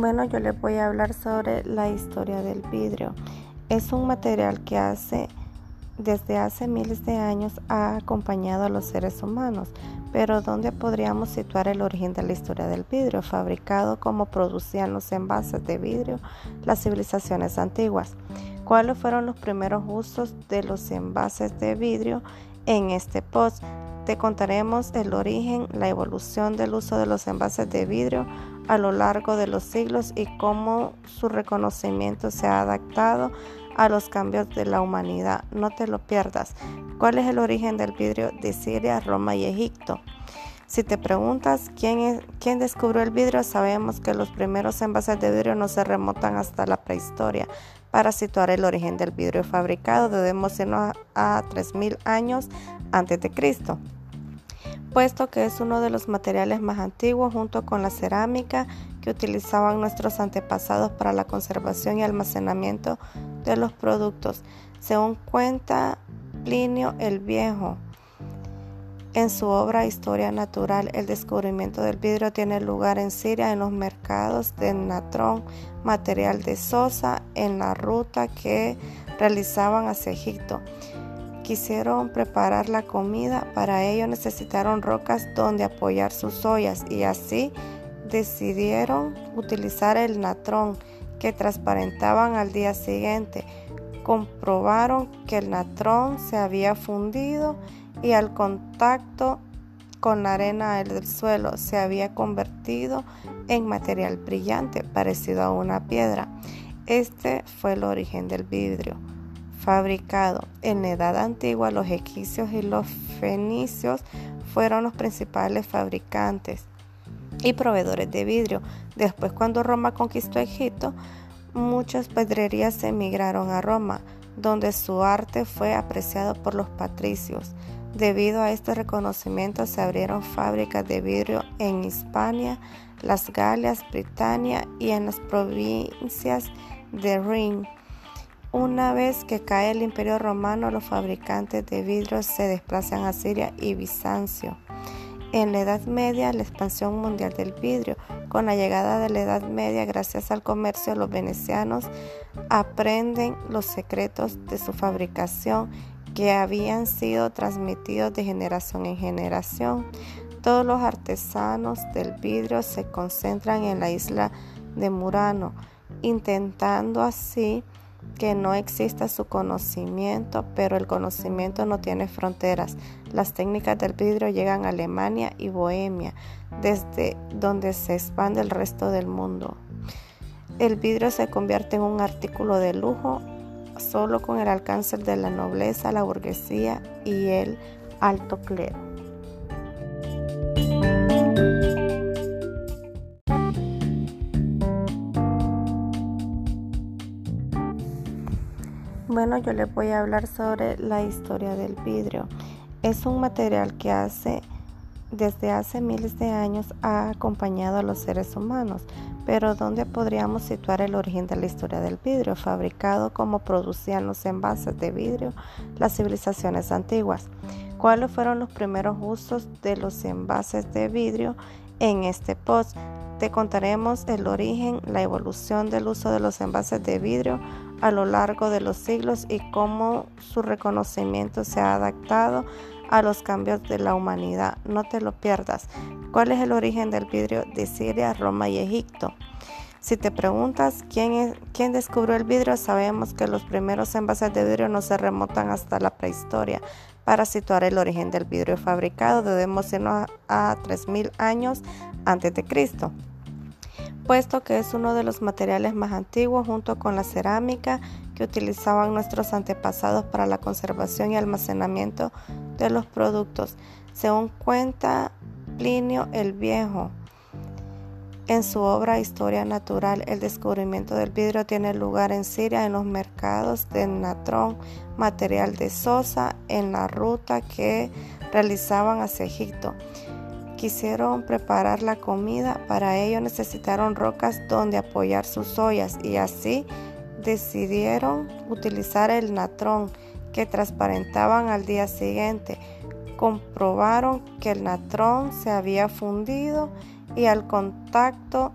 Bueno, yo les voy a hablar sobre la historia del vidrio. Es un material que hace desde hace miles de años ha acompañado a los seres humanos, pero ¿dónde podríamos situar el origen de la historia del vidrio, fabricado como producían los envases de vidrio las civilizaciones antiguas? ¿Cuáles fueron los primeros usos de los envases de vidrio en este post? Te contaremos el origen, la evolución del uso de los envases de vidrio a lo largo de los siglos y cómo su reconocimiento se ha adaptado a los cambios de la humanidad. No te lo pierdas. ¿Cuál es el origen del vidrio de Siria, Roma y Egipto? Si te preguntas quién, quién descubrió el vidrio, sabemos que los primeros envases de vidrio no se remontan hasta la prehistoria. Para situar el origen del vidrio fabricado debemos irnos a, a 3.000 años antes de Cristo puesto que es uno de los materiales más antiguos junto con la cerámica que utilizaban nuestros antepasados para la conservación y almacenamiento de los productos. Según cuenta Plinio el Viejo, en su obra Historia Natural, el descubrimiento del vidrio tiene lugar en Siria en los mercados de Natrón, material de Sosa, en la ruta que realizaban hacia Egipto quisieron preparar la comida, para ello necesitaron rocas donde apoyar sus ollas y así decidieron utilizar el natrón que transparentaban al día siguiente. Comprobaron que el natrón se había fundido y al contacto con la arena del suelo se había convertido en material brillante parecido a una piedra. Este fue el origen del vidrio fabricado. En la Edad Antigua los egipcios y los fenicios fueron los principales fabricantes y proveedores de vidrio. Después cuando Roma conquistó Egipto, muchas pedrerías emigraron a Roma, donde su arte fue apreciado por los patricios. Debido a este reconocimiento se abrieron fábricas de vidrio en Hispania, las Galias, Britania y en las provincias de Rin. Una vez que cae el imperio romano, los fabricantes de vidrio se desplazan a Siria y Bizancio. En la Edad Media, la expansión mundial del vidrio. Con la llegada de la Edad Media, gracias al comercio, los venecianos aprenden los secretos de su fabricación que habían sido transmitidos de generación en generación. Todos los artesanos del vidrio se concentran en la isla de Murano, intentando así que no exista su conocimiento, pero el conocimiento no tiene fronteras. Las técnicas del vidrio llegan a Alemania y Bohemia, desde donde se expande el resto del mundo. El vidrio se convierte en un artículo de lujo solo con el alcance de la nobleza, la burguesía y el alto clero. Yo les voy a hablar sobre la historia del vidrio. Es un material que hace desde hace miles de años ha acompañado a los seres humanos, pero ¿dónde podríamos situar el origen de la historia del vidrio, fabricado como producían los envases de vidrio las civilizaciones antiguas? ¿Cuáles fueron los primeros usos de los envases de vidrio en este post? Te contaremos el origen, la evolución del uso de los envases de vidrio a lo largo de los siglos y cómo su reconocimiento se ha adaptado a los cambios de la humanidad. No te lo pierdas. ¿Cuál es el origen del vidrio de Siria, Roma y Egipto? Si te preguntas quién, quién descubrió el vidrio, sabemos que los primeros envases de vidrio no se remontan hasta la prehistoria. Para situar el origen del vidrio fabricado debemos irnos a, a 3.000 años antes de Cristo puesto que es uno de los materiales más antiguos junto con la cerámica que utilizaban nuestros antepasados para la conservación y almacenamiento de los productos. Según cuenta Plinio el Viejo, en su obra Historia Natural, el descubrimiento del vidrio tiene lugar en Siria en los mercados de Natrón, material de Sosa, en la ruta que realizaban hacia Egipto quisieron preparar la comida, para ello necesitaron rocas donde apoyar sus ollas y así decidieron utilizar el natrón que transparentaban al día siguiente. Comprobaron que el natrón se había fundido y al contacto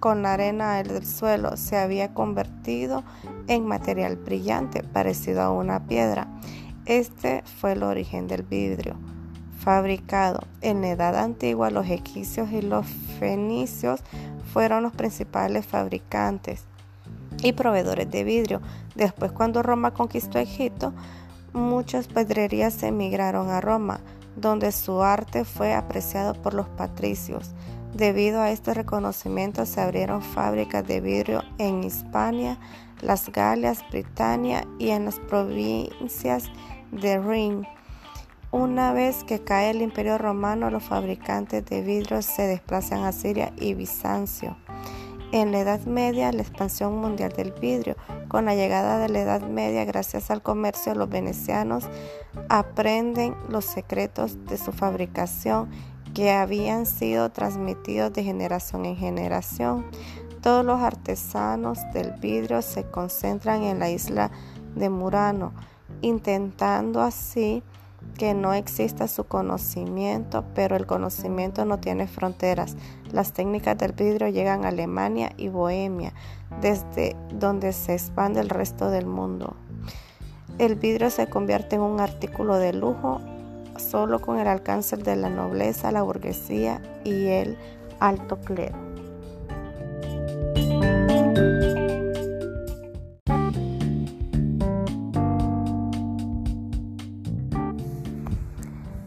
con la arena del suelo se había convertido en material brillante parecido a una piedra. Este fue el origen del vidrio. Fabricado en la Edad Antigua, los egipcios y los fenicios fueron los principales fabricantes y proveedores de vidrio. Después, cuando Roma conquistó Egipto, muchas pedrerías emigraron a Roma, donde su arte fue apreciado por los patricios. Debido a este reconocimiento se abrieron fábricas de vidrio en Hispania, las Galias, Britania y en las provincias de Rin. Una vez que cae el imperio romano, los fabricantes de vidrio se desplazan a Siria y Bizancio. En la Edad Media, la expansión mundial del vidrio. Con la llegada de la Edad Media, gracias al comercio, los venecianos aprenden los secretos de su fabricación que habían sido transmitidos de generación en generación. Todos los artesanos del vidrio se concentran en la isla de Murano, intentando así que no exista su conocimiento, pero el conocimiento no tiene fronteras. Las técnicas del vidrio llegan a Alemania y Bohemia, desde donde se expande el resto del mundo. El vidrio se convierte en un artículo de lujo solo con el alcance de la nobleza, la burguesía y el alto clero.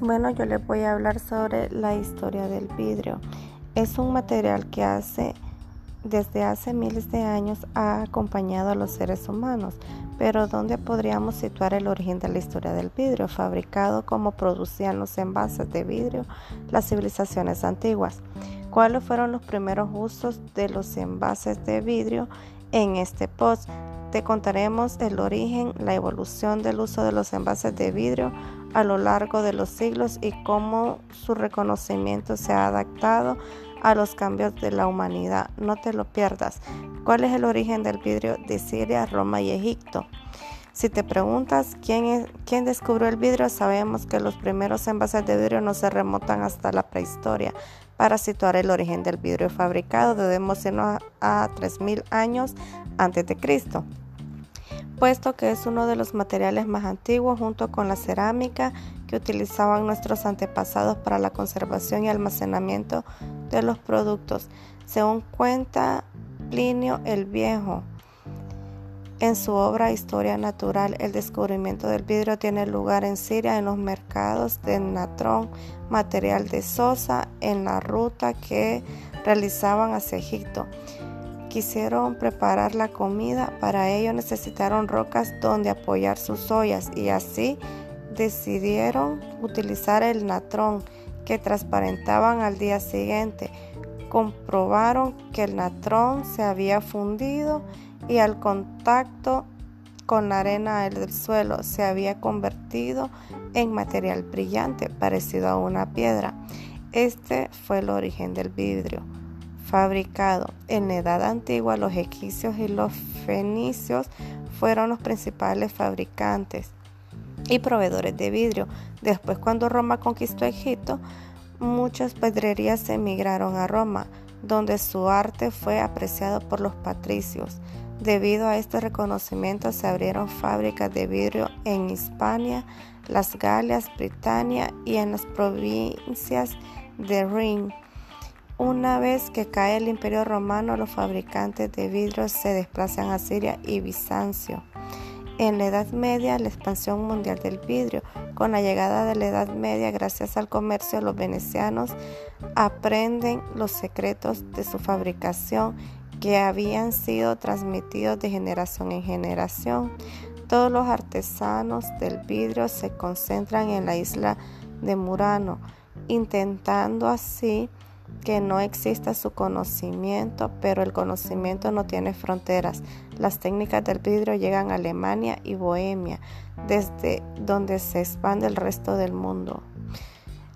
Bueno, yo les voy a hablar sobre la historia del vidrio. Es un material que hace desde hace miles de años ha acompañado a los seres humanos, pero ¿dónde podríamos situar el origen de la historia del vidrio, fabricado como producían los envases de vidrio las civilizaciones antiguas? ¿Cuáles fueron los primeros usos de los envases de vidrio en este post? Te contaremos el origen, la evolución del uso de los envases de vidrio a lo largo de los siglos y cómo su reconocimiento se ha adaptado a los cambios de la humanidad. No te lo pierdas. ¿Cuál es el origen del vidrio de Siria, Roma y Egipto? Si te preguntas quién, es, quién descubrió el vidrio, sabemos que los primeros envases de vidrio no se remontan hasta la prehistoria. Para situar el origen del vidrio fabricado debemos irnos a, a 3.000 años antes de Cristo puesto que es uno de los materiales más antiguos junto con la cerámica que utilizaban nuestros antepasados para la conservación y almacenamiento de los productos. Según cuenta Plinio el Viejo, en su obra Historia Natural, el descubrimiento del vidrio tiene lugar en Siria en los mercados de Natrón, material de Sosa, en la ruta que realizaban hacia Egipto quisieron preparar la comida, para ello necesitaron rocas donde apoyar sus ollas y así decidieron utilizar el natrón que transparentaban al día siguiente. Comprobaron que el natrón se había fundido y al contacto con la arena del suelo se había convertido en material brillante parecido a una piedra. Este fue el origen del vidrio fabricado. En la Edad Antigua los egipcios y los fenicios fueron los principales fabricantes y proveedores de vidrio. Después cuando Roma conquistó Egipto, muchas pedrerías emigraron a Roma, donde su arte fue apreciado por los patricios. Debido a este reconocimiento se abrieron fábricas de vidrio en Hispania, las Galias, Britania y en las provincias de Rin. Una vez que cae el imperio romano, los fabricantes de vidrio se desplazan a Siria y Bizancio. En la Edad Media, la expansión mundial del vidrio. Con la llegada de la Edad Media, gracias al comercio, los venecianos aprenden los secretos de su fabricación que habían sido transmitidos de generación en generación. Todos los artesanos del vidrio se concentran en la isla de Murano, intentando así que no exista su conocimiento, pero el conocimiento no tiene fronteras. Las técnicas del vidrio llegan a Alemania y Bohemia, desde donde se expande el resto del mundo.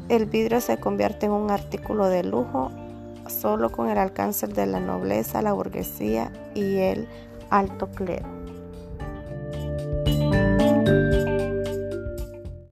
El vidrio se convierte en un artículo de lujo solo con el alcance de la nobleza, la burguesía y el alto clero.